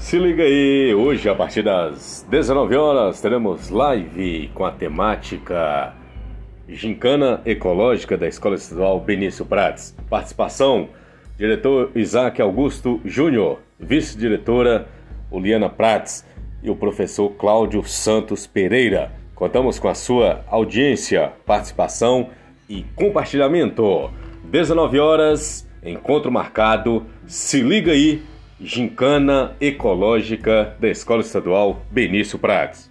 Se liga aí, hoje a partir das 19 horas teremos live com a temática Gincana Ecológica da Escola Estadual Benício Prates. Participação: diretor Isaac Augusto Júnior, vice-diretora Uliana Prates e o professor Cláudio Santos Pereira. Contamos com a sua audiência, participação e compartilhamento. 19 horas, encontro marcado. Se liga aí Gincana Ecológica da Escola Estadual Benício Prates.